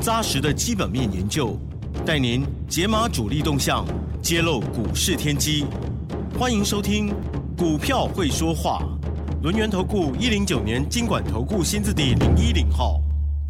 扎实的基本面研究，带您解码主力动向，揭露股市天机。欢迎收听《股票会说话》，轮源投顾一零九年经管投顾新字第零一零号。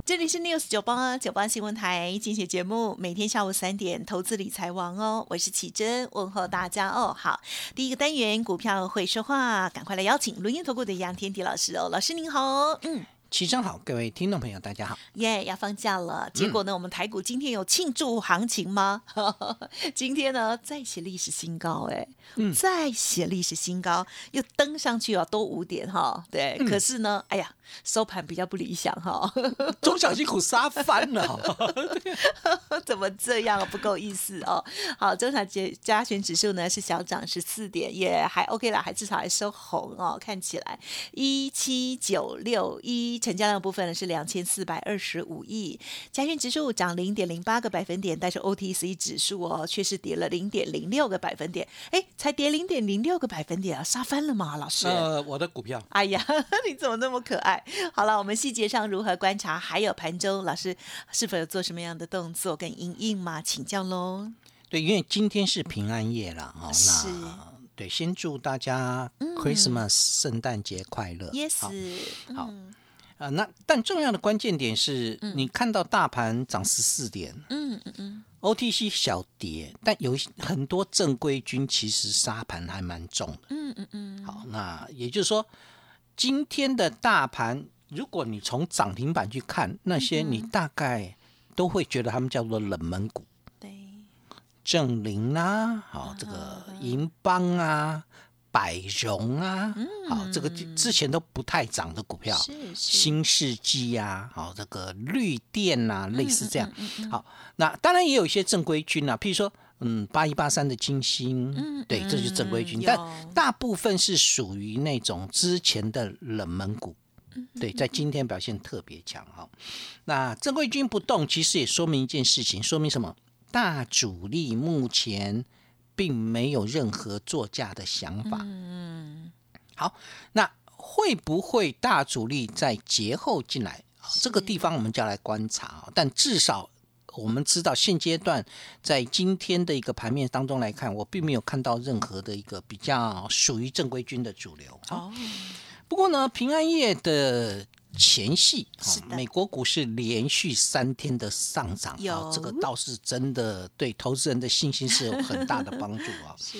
这里是 News 九八九八新闻台精选节目，每天下午三点，投资理财王哦，我是启珍，问候大家哦。好，第一个单元股票会说话，赶快来邀请轮研投顾的杨天迪老师哦，老师您好，嗯。齐真好，各位听众朋友，大家好。耶，要放假了，结果呢，我们台股今天有庆祝行情吗？今天呢，再写历史新高，哎，再写历史新高，又登上去啊，都五点哈，对。可是呢，哎呀，收盘比较不理想哈，中小辛苦杀翻了，怎么这样不够意思哦。好，中小节加权指数呢是小涨十四点，也还 OK 啦，还至少还收红哦，看起来一七九六一。成交量部分呢是两千四百二十五亿，加权指数涨零点零八个百分点，但是 OTC 指数哦却是跌了零点零六个百分点，哎，才跌零点零六个百分点啊，杀翻了吗？老师？呃，我的股票。哎呀，你怎么那么可爱？好了，我们细节上如何观察？还有盘中老师是否有做什么样的动作跟应应吗？请教喽。对，因为今天是平安夜了哦，那对，先祝大家 Christmas 圣诞节快乐。Yes，好。啊，那但重要的关键点是你看到大盘涨十四点，嗯嗯嗯，OTC 小跌，但有很多正规军其实沙盘还蛮重的，嗯嗯嗯。好，那也就是说，今天的大盘，如果你从涨停板去看那些，你大概都会觉得他们叫做冷门股，对，正林啊，好，这个银邦啊。百荣啊，好，这个之前都不太涨的股票，新世纪啊，好，这个绿电啊，类似这样。好，那当然也有一些正规军啊，譬如说，嗯，八一八三的金星，对，这是正规军，但大部分是属于那种之前的冷门股，对，在今天表现特别强哈。那正规军不动，其实也说明一件事情，说明什么？大主力目前。并没有任何作价的想法。嗯，好，那会不会大主力在节后进来？这个地方我们就要来观察。但至少我们知道，现阶段在今天的一个盘面当中来看，我并没有看到任何的一个比较属于正规军的主流。哦，不过呢，平安夜的。前戏，美国股市连续三天的上涨，啊这个倒是真的对投资人的信心是有很大的帮助啊。是，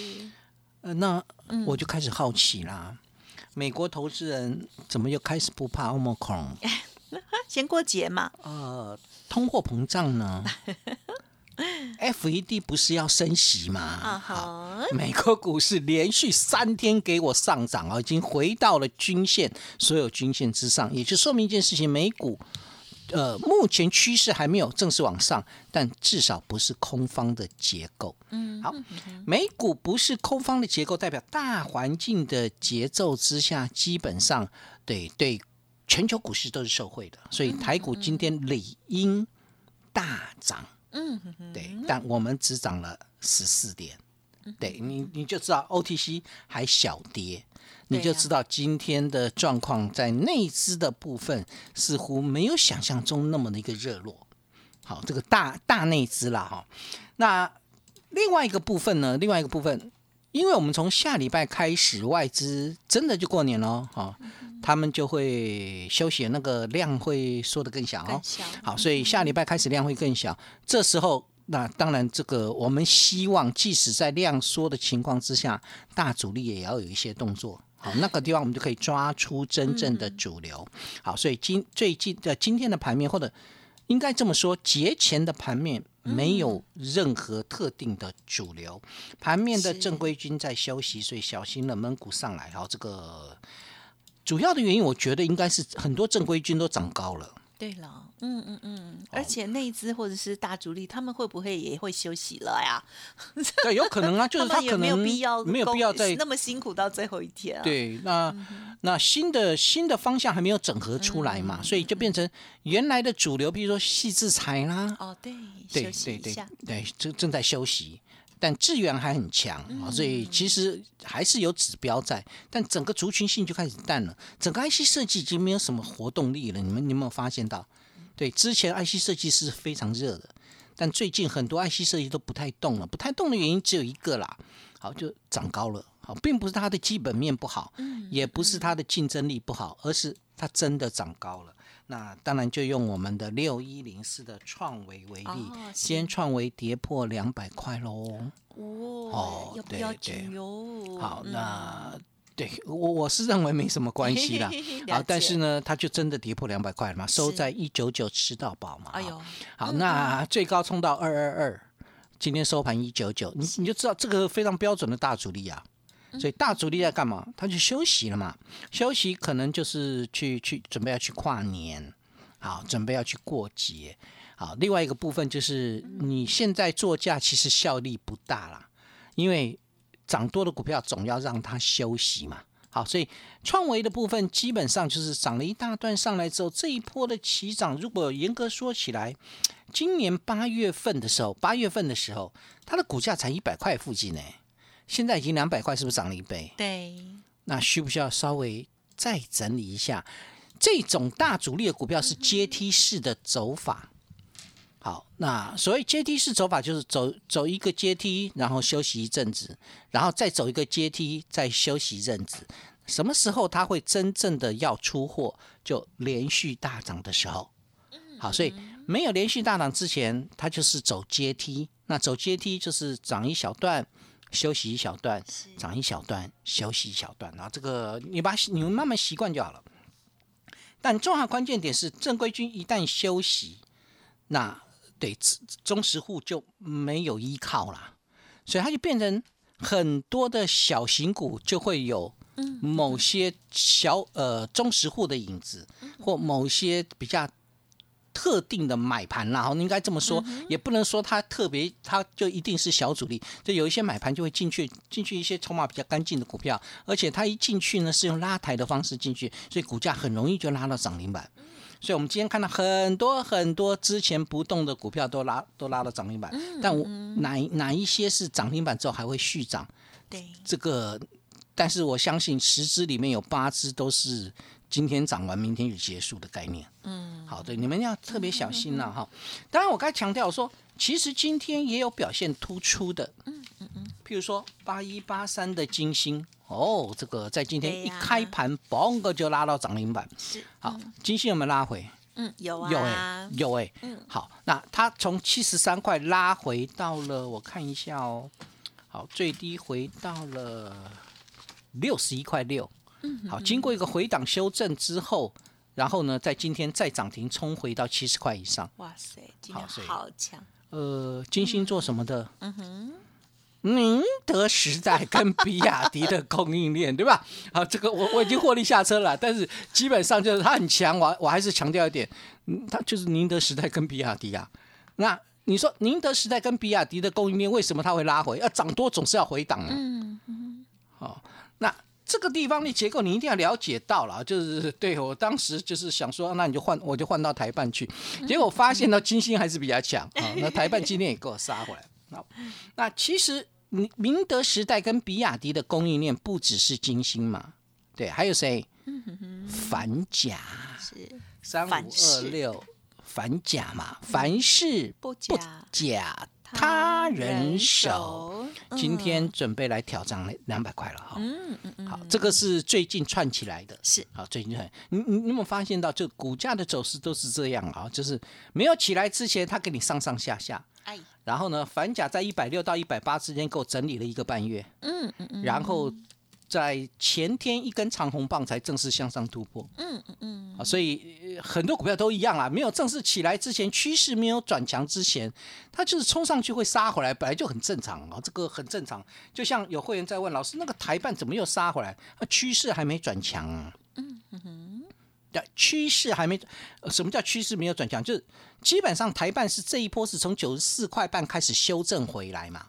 呃，那我就开始好奇啦，美国投资人怎么又开始不怕 Omicron？先过节嘛。呃，通货膨胀呢？F E D 不是要升息吗？好，美国股市连续三天给我上涨啊，已经回到了均线所有均线之上，也就说明一件事情：美股呃目前趋势还没有正式往上，但至少不是空方的结构。嗯，好，美股不是空方的结构，代表大环境的节奏之下，基本上对对全球股市都是受惠的，所以台股今天理应大涨。嗯，对，但我们只涨了十四点，对你你就知道 OTC 还小跌，你就知道今天的状况在内资的部分似乎没有想象中那么的一个热络。好，这个大大内资啦哈，那另外一个部分呢？另外一个部分，因为我们从下礼拜开始，外资真的就过年了哈。他们就会休息，那个量会缩得更小哦。好，所以下礼拜开始量会更小。这时候，那当然这个我们希望，即使在量缩的情况之下，大主力也要有一些动作。好，那个地方我们就可以抓出真正的主流。好，所以今最近的今天的盘面，或者应该这么说，节前的盘面没有任何特定的主流，盘面的正规军在休息，所以小心冷门股上来。好，这个。主要的原因，我觉得应该是很多正规军都涨高了。对了，嗯嗯嗯，而且内资或者是大主力，他们会不会也会休息了呀？对，有可能啊，就是他可能没有必要，没有必要再那么辛苦到最后一天。对，那那新的新的方向还没有整合出来嘛，所以就变成原来的主流，比如说细制裁啦，哦，对，对对对对，正正在休息。但资源还很强啊，所以其实还是有指标在，但整个族群性就开始淡了。整个 IC 设计已经没有什么活动力了。你们有没有发现到？对，之前 IC 设计是非常热的，但最近很多 IC 设计都不太动了。不太动的原因只有一个啦，好，就长高了。好，并不是它的基本面不好，也不是它的竞争力不好，而是它真的长高了。那当然就用我们的六一零四的创维为例，今天创维跌破两百块喽。哦，要不要紧哟？好，那对我我是认为没什么关系啦。好，但是呢，它就真的跌破两百块了嘛，收在一九九吃到饱嘛。哎呦，好，那最高冲到二二二，今天收盘一九九，你你就知道这个非常标准的大主力啊。所以大主力在干嘛？他去休息了嘛，休息可能就是去去准备要去跨年，好，准备要去过节，好。另外一个部分就是你现在做价其实效力不大啦，因为涨多的股票总要让它休息嘛。好，所以创维的部分基本上就是涨了一大段上来之后，这一波的起涨，如果严格说起来，今年八月份的时候，八月份的时候，它的股价才一百块附近呢。现在已经两百块，是不是涨了一倍？对，那需不需要稍微再整理一下？这种大主力的股票是阶梯式的走法。好，那所谓阶梯式走法，就是走走一个阶梯，然后休息一阵子，然后再走一个阶梯，再休息一阵子。什么时候它会真正的要出货？就连续大涨的时候。好，所以没有连续大涨之前，它就是走阶梯。那走阶梯就是涨一小段。休息一小段，涨一小段，休息一小段，然后这个你把你们慢慢习惯就好了。但重要关键点是，正规军一旦休息，那对中实户就没有依靠了，所以它就变成很多的小型股就会有某些小呃中实户的影子，或某些比较。特定的买盘啦，应该这么说，也不能说它特别，它就一定是小主力。就有一些买盘就会进去，进去一些筹码比较干净的股票，而且它一进去呢是用拉抬的方式进去，所以股价很容易就拉到涨停板。所以我们今天看到很多很多之前不动的股票都拉都拉到涨停板，但我哪哪一些是涨停板之后还会续涨？对，这个，但是我相信十只里面有八只都是。今天涨完，明天就结束的概念。嗯，好的，你们要特别小心了哈。当然，我刚才强调说，其实今天也有表现突出的。嗯嗯嗯，譬如说八一八三的金星，哦，这个在今天一开盘，嘣个就拉到涨停板。是，好，金星有没有拉回？嗯，有啊，有哎，有哎。嗯，好，那它从七十三块拉回到了，我看一下哦。好，最低回到了六十一块六。好，经过一个回档修正之后，然后呢，在今天再涨停冲回到七十块以上。哇塞，今天好强！呃，金星做什么的？嗯哼，宁德时代跟比亚迪的供应链，对吧？好，这个我我已经获利下车了，但是基本上就是它很强。我我还是强调一点，嗯，它就是宁德时代跟比亚迪啊。那你说宁德时代跟比亚迪的供应链为什么它会拉回？要涨多总是要回档啊。嗯嗯，好，那。这个地方的结构你一定要了解到了，就是对我当时就是想说，那你就换，我就换到台办去，结果发现到，金星还是比较强啊。那台办今天也给我杀回来。那那其实明明德时代跟比亚迪的供应链不只是金星嘛，对，还有谁？反甲是三五二六反甲嘛，凡事不假。他人手，今天准备来挑战两百块了哈。嗯嗯嗯。好，这个是最近串起来的。是。好，最近串。你你你有没有发现到，就股价的走势都是这样啊？就是没有起来之前，它给你上上下下。哎。然后呢，反甲在一百六到一百八之间，给我整理了一个半月。嗯嗯嗯。然后。在前天一根长红棒才正式向上突破，嗯嗯嗯，啊，所以很多股票都一样啊，没有正式起来之前，趋势没有转强之前，它就是冲上去会杀回来，本来就很正常啊，这个很正常。就像有会员在问老师，那个台办怎么又杀回来？那趋势还没转强啊？嗯哼，趋势还没，什么叫趋势没有转强？就是基本上台办是这一波是从九十四块半开始修正回来嘛，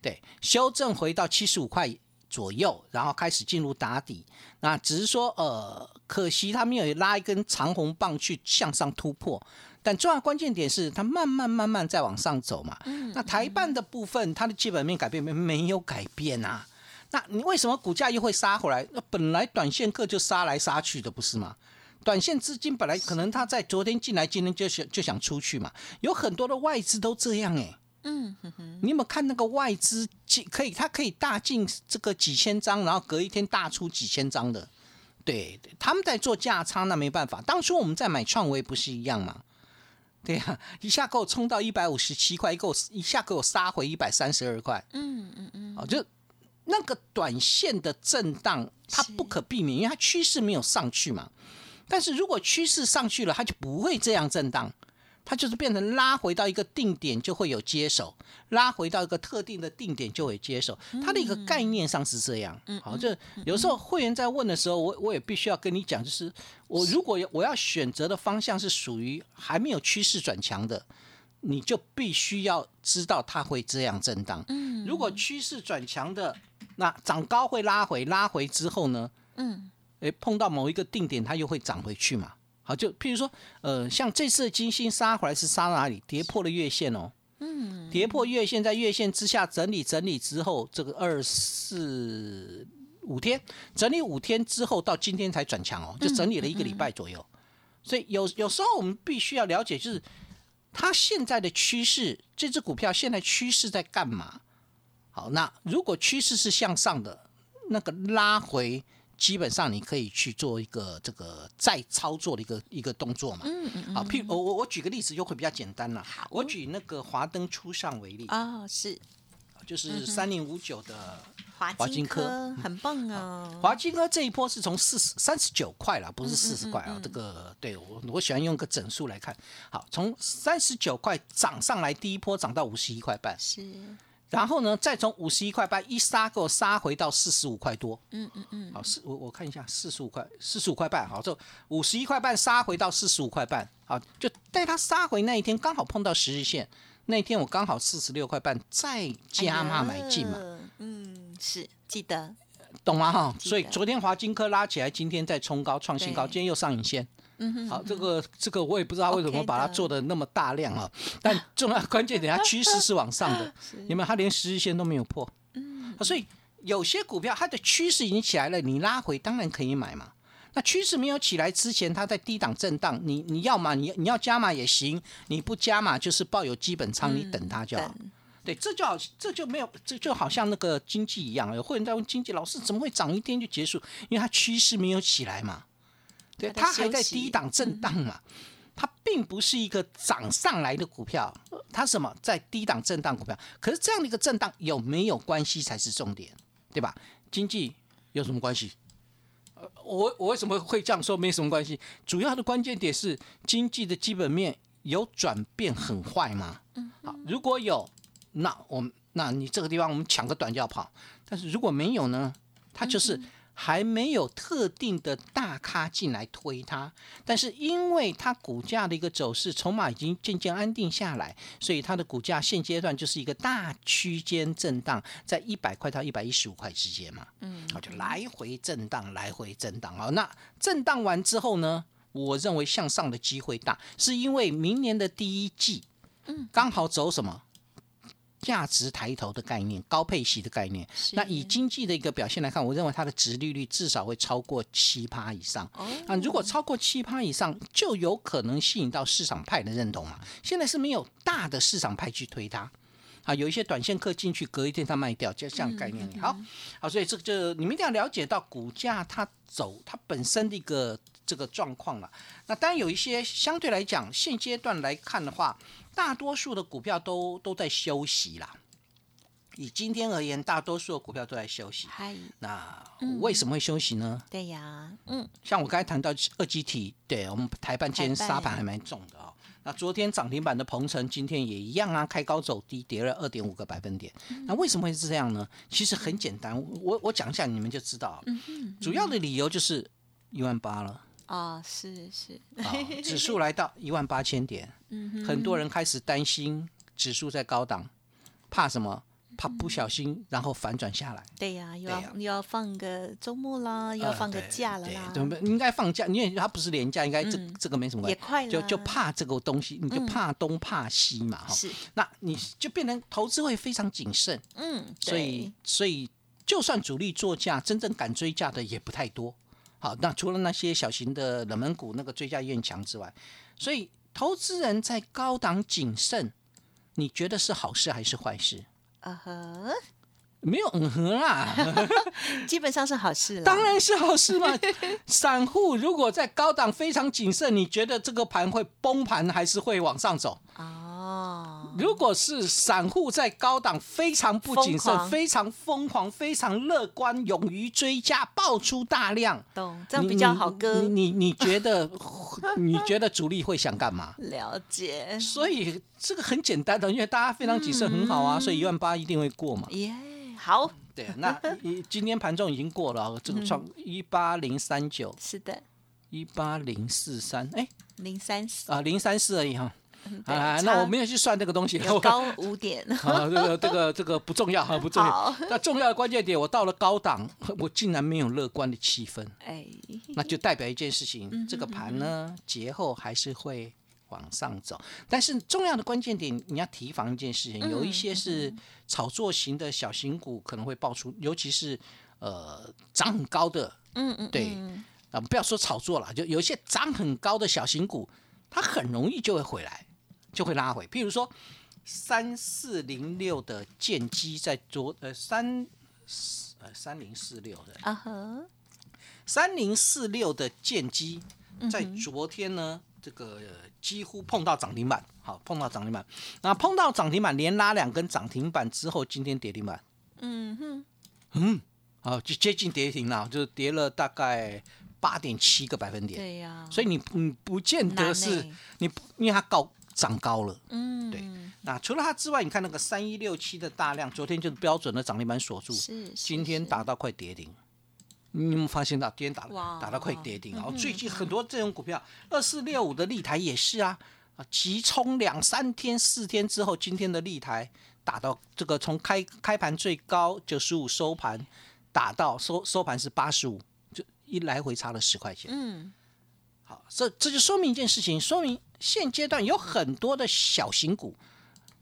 对，修正回到七十五块左右，然后开始进入打底。那只是说，呃，可惜它没有拉一根长红棒去向上突破。但重要关键点是它慢慢慢慢在往上走嘛。那台办的部分，它的基本面改变没没有改变啊？那你为什么股价又会杀回来？那本来短线客就杀来杀去的，不是吗？短线资金本来可能他在昨天进来，今天就想就想出去嘛。有很多的外资都这样哎。嗯哼哼。你有没有看那个外资进可以，它可以大进这个几千张，然后隔一天大出几千张的。对，他们在做价差，那没办法。当初我们在买创维不是一样吗？对呀，一下给我冲到一百五十七块，一给我一下给我杀回一百三十二块。嗯嗯嗯。哦，就那个短线的震荡，它不可避免，因为它趋势没有上去嘛。但是如果趋势上去了，它就不会这样震荡，它就是变成拉回到一个定点就会有接手，拉回到一个特定的定点就会接手。它的一个概念上是这样。好，就有时候会员在问的时候，我我也必须要跟你讲，就是我如果我要选择的方向是属于还没有趋势转强的，你就必须要知道它会这样震荡。嗯，如果趋势转强的，那涨高会拉回，拉回之后呢？嗯。哎，碰到某一个定点，它又会涨回去嘛？好，就譬如说，呃，像这次金星杀回来是杀哪里？跌破了月线哦。嗯。跌破月线，在月线之下整理整理之后，这个二四五天整理五天之后，到今天才转强哦，就整理了一个礼拜左右。所以有有时候我们必须要了解，就是它现在的趋势，这只股票现在趋势在干嘛？好，那如果趋势是向上的，那个拉回。基本上你可以去做一个这个再操作的一个一个动作嘛。嗯嗯嗯。好，譬如我我我举个例子就会比较简单了。好。我举那个华灯初上为例。哦，是。就是三零五九的华金科，很棒啊。华金科这一波是从四十三十九块了，不是四十块啊。这个对我我喜欢用个整数来看。好，从三十九块涨上来，第一波涨到五十一块半。是。然后呢，再从五十一块半一杀，给我杀回到四十五块多。嗯嗯嗯。好，四我我看一下，四十五块，四十五块半。好，就五十一块半杀回到四十五块半。好，就带它杀回那一天，刚好碰到十日线。那一天我刚好四十六块半，再加码买进嘛。嗯，是记得。懂吗？哈。所以昨天华金科拉起来，今天再冲高创新高，今天又上影线。好，这个这个我也不知道为什么把它做的那么大量啊，但重要关键点，它趋势是往上的，有没有？它连十日线都没有破，嗯，所以有些股票它的趋势已经起来了，你拉回当然可以买嘛。那趋势没有起来之前，它在低档震荡，你你要嘛，你你要加码也行，你不加码就是抱有基本仓，你等它就好。对，这就好，这就没有，这就好像那个经济一样，有会员在问经济老师怎么会涨一天就结束？因为它趋势没有起来嘛。对，它还在低档震荡嘛，它并不是一个涨上来的股票，它什么在低档震荡股票？可是这样的一个震荡有没有关系才是重点，对吧？经济有什么关系？呃，我我为什么会这样说？没什么关系，主要的关键点是经济的基本面有转变很坏吗？嗯，好，如果有，那我们那你这个地方我们抢个短就要跑，但是如果没有呢，它就是。还没有特定的大咖进来推它，但是因为它股价的一个走势筹码已经渐渐安定下来，所以它的股价现阶段就是一个大区间震荡，在一百块到一百一十五块之间嘛，嗯，好就来回震荡，来回震荡啊。那震荡完之后呢，我认为向上的机会大，是因为明年的第一季，嗯，刚好走什么？价值抬头的概念，高配息的概念。那以经济的一个表现来看，我认为它的值利率至少会超过七趴以上。啊，如果超过七趴以上，就有可能吸引到市场派的认同嘛。现在是没有大的市场派去推它。啊，有一些短线客进去，隔一天它卖掉，就这样概念。好，好，所以这个就你们一定要了解到股价它走它本身的一个这个状况了。那当然有一些相对来讲，现阶段来看的话。大多数的股票都都在休息啦。以今天而言，大多数的股票都在休息。嗨，那为什么会休息呢？对呀，嗯，像我刚才谈到二级体，对我们台半今天沙盘还蛮重的哦。那昨天涨停板的鹏程，今天也一样啊，开高走低，跌了二点五个百分点。那为什么会是这样呢？其实很简单，我我讲一下，你们就知道。嗯主要的理由就是一万八了。啊，是是，指数来到一万八千点，嗯很多人开始担心指数在高档，怕什么？怕不小心然后反转下来。对呀，又要又要放个周末啦，又要呃放个假了啦，对不对应该放假，因为它不是连假，应该这嗯这个没什么关系。也快了，就就怕这个东西，你就嗯怕东怕西嘛，哈。是，那你就变成投资会非常谨慎，嗯，所以所以就算主力做价，真正敢追价的也不太多。好，那除了那些小型的冷门股那个追价意愿强之外，所以投资人在高档谨慎，你觉得是好事还是坏事？啊呵，没有嗯哼啦，基本上是好事了，当然是好事嘛。散户如果在高档非常谨慎，你觉得这个盘会崩盘还是会往上走？哦，如果是散户在高档非常不谨慎、非常疯狂、非常乐观、勇于追加、爆出大量，懂，这样你比较好割。你，你觉得 你觉得主力会想干嘛？了解，所以这个很简单的，因为大家非常谨慎，很好啊，所以一万八一定会过嘛。耶，好，对，那一 今天盘中已经过了，这个创一八零三九、是的，一八零四三，哎零三四，啊零三四而已哈。对啊，那我没有去算这个东西，有高五点，啊，这个这个这个不重要哈，不重要。那重要的关键点，我到了高档，我竟然没有乐观的气氛，哎，那就代表一件事情，嗯这个盘呢节后还是会往上走。但是重要的关键点，你要提防一件事情，嗯有一些是炒作型的小型股可能会爆出，尤其是呃涨很高的，嗯嗯，对。嗯啊、不要说炒作了，就有一些涨很高的小型股，它很容易就会回来，就会拉回。譬如说三四零六的剑机在昨呃三呃三零四六的。啊呵，三零四六的剑机嗯在昨天呢，这个呃几乎碰到涨停板，好碰到涨停板，那碰到涨停板连拉两根涨停板之后，今天跌停板。嗯哼，嗯好，就接近跌停了，就是跌了大概八点七个百分点。对呀，所以你你不见得是欸。你不，因为它高涨高了。嗯，对那除了它之外，你看那个三一六七的大量，昨天就是标准的涨停板锁住，是，是今天是打到快跌停。你有没有发现到今天打哇打到快跌停啊？嗯最近很多这种股票，二四六五的立台也是啊，啊，急冲两三天、四天之后，今天的立台打到这个从开开盘最高九十五收盘，打到收收盘是八十五，就一来回差了十块钱。嗯，好，这这就说明一件事情，说明现阶段有很多的小型股，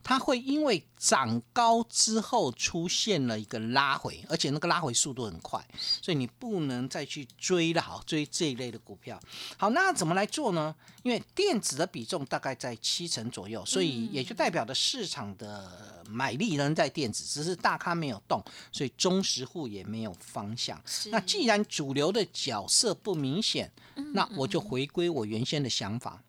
它会因为涨高之后出现了一个拉回，而且那个拉回速度很快，所以你不能再去追了，好追这一类的股票。好，那怎么来做呢？因为电子的比重大概在七成左右，所以也就代表着市场的买力仍在电子，只是大咖没有动，所以中实户也没有方向。那既然主流的角色不明显，那我就回归我原先的想法，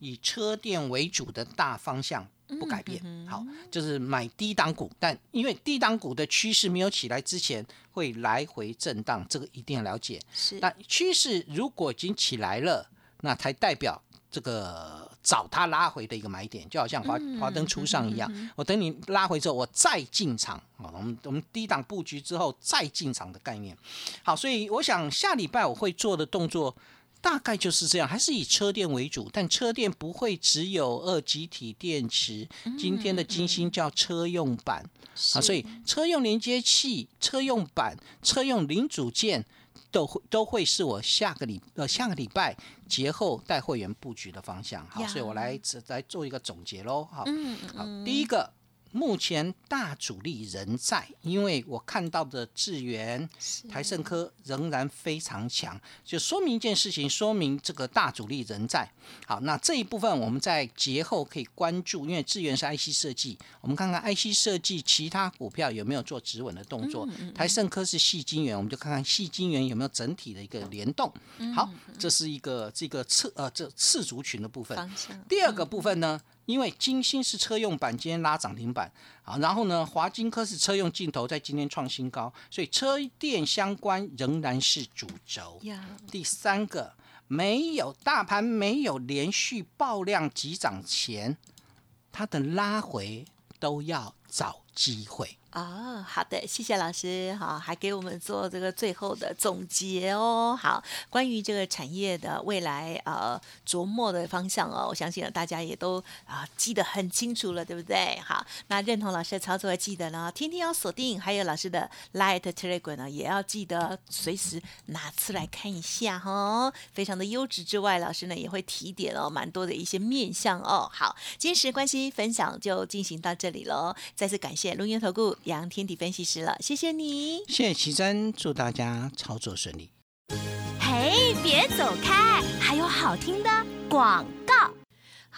以车电为主的大方向不改变。好，就是买低档股，但因为低档股的趋势没有起来之前，会来回震荡，这个一定要了解。是，那趋势如果已经起来了，那才代表这个找它拉回的一个买点，就好像华华灯初上一样。我等你拉回之后，我再进场啊。我们我们低档布局之后再进场的概念。好，所以我想下礼拜我会做的动作。大概就是这样，还是以车电为主，但车电不会只有二极体电池。今天的金星叫车用版啊，所以车用连接器、车用版、车用零组件都会都会是我下个礼呃下个礼拜节后带会员布局的方向。好，所以我来只来做一个总结喽。好，嗯好，第一个。目前大主力仍在，因为我看到的智源、台盛科仍然非常强，就说明一件事情，说明这个大主力仍在。好，那这一部分我们在节后可以关注，因为智源是 IC 设计，我们看看 IC 设计其他股票有没有做止稳的动作。台盛科是细晶圆，我们就看看细晶圆有没有整体的一个联动。好，这是一个这个次呃这次族群的部分。第二个部分呢，因为金星是车用板，今天拉涨停板啊，然后呢，华金科是车用镜头，在今天创新高，所以车电相关仍然是主轴。呀，第三个，没有大盘没有连续爆量急涨前，它的拉回都要找机会。哦，好的，谢谢老师，好，还给我们做这个最后的总结哦。好，关于这个产业的未来呃琢磨的方向哦，我相信呢大家也都啊记得很清楚了，对不对？好，那认同老师的操作，记得呢，天天要锁定，还有老师的 Light Telegram 呢，也要记得随时拿出来看一下哈，非常的优质之外，老师呢也会提点哦，蛮多的一些面向哦。好，今时关系分享就进行到这里喽，再次感谢龙源投顾。杨天地分析师了，谢谢你，谢谢奇珍，祝大家操作顺利。嘿，别走开，还有好听的广告。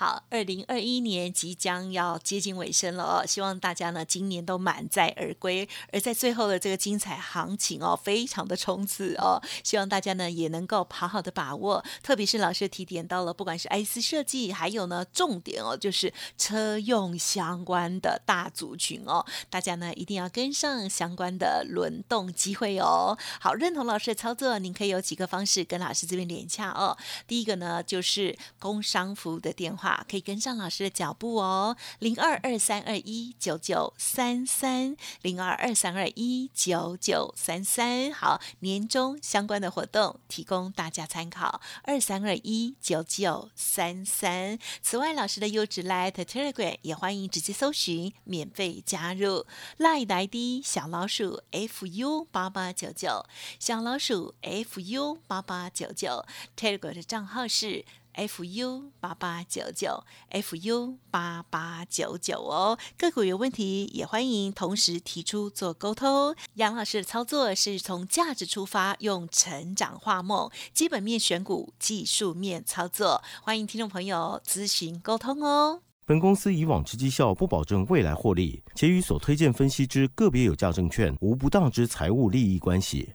好，二零二一年即将要接近尾声了哦，希望大家呢今年都满载而归。而在最后的这个精彩行情哦，非常的冲刺哦，希望大家呢也能够好好的把握。特别是老师提点到了，不管是 IC 设计，还有呢重点哦，就是车用相关的大族群哦，大家呢一定要跟上相关的轮动机会哦。好，认同老师的操作，您可以有几个方式跟老师这边连洽哦。第一个呢就是工商服务的电话。可以跟上老师的脚步哦，零二二三二一九九三三，零二二三二一九九三三。好，年终相关的活动提供大家参考，二三二一九九三三。此外，老师的优质 Light Telegram 也欢迎直接搜寻，免费加入 Light ID 小老鼠 fu 八八九九，小老鼠 fu 八八九九，Telegram 的账号是。Fu 八八九九，fu 八八九九哦，个股有问题也欢迎同时提出做沟通。杨老师的操作是从价值出发，用成长画梦，基本面选股，技术面操作，欢迎听众朋友咨询沟通哦。本公司以往之绩效不保证未来获利，且与所推荐分析之个别有价证券无不当之财务利益关系。